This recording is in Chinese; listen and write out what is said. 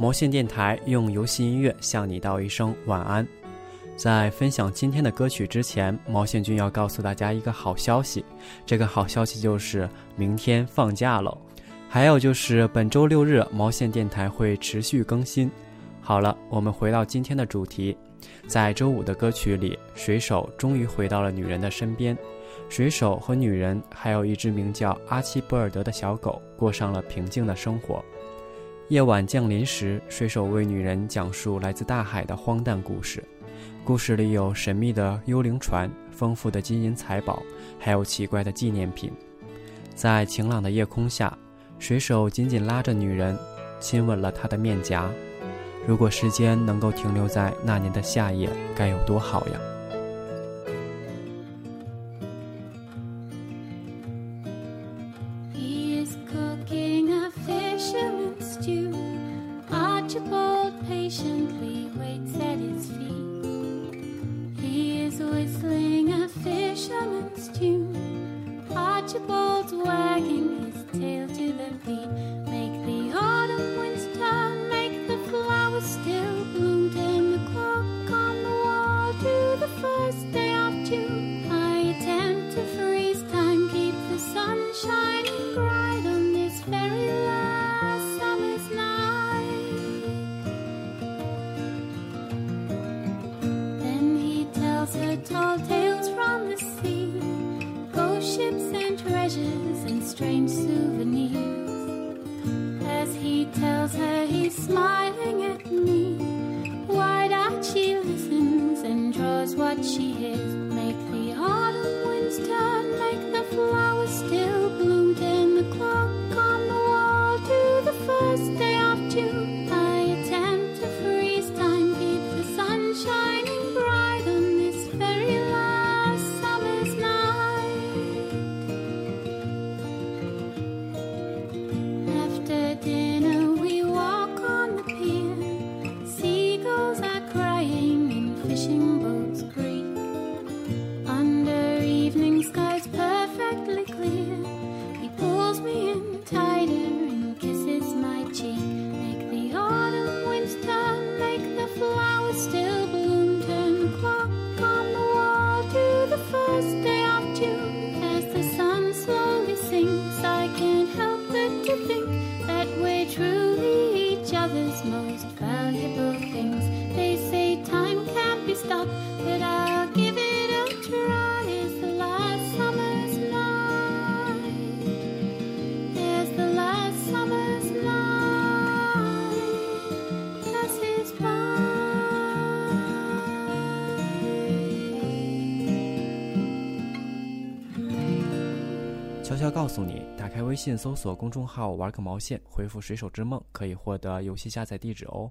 毛线电台用游戏音乐向你道一声晚安。在分享今天的歌曲之前，毛线君要告诉大家一个好消息。这个好消息就是明天放假了，还有就是本周六日毛线电台会持续更新。好了，我们回到今天的主题。在周五的歌曲里，水手终于回到了女人的身边。水手和女人，还有一只名叫阿奇博尔德的小狗，过上了平静的生活。夜晚降临时，水手为女人讲述来自大海的荒诞故事。故事里有神秘的幽灵船、丰富的金银财宝，还有奇怪的纪念品。在晴朗的夜空下，水手紧紧拉着女人，亲吻了她的面颊。如果时间能够停留在那年的夏夜，该有多好呀！He is cooking a fish.！Archibald patiently waits at his feet. He is whistling a fisherman's tune. Archibald's way. tells he's smiling at me. Wide eyed, she listens and draws what she valuable things. They say time can't be stopped, but I. 悄悄告诉你，打开微信搜索公众号“玩个毛线”，回复“水手之梦”可以获得游戏下载地址哦。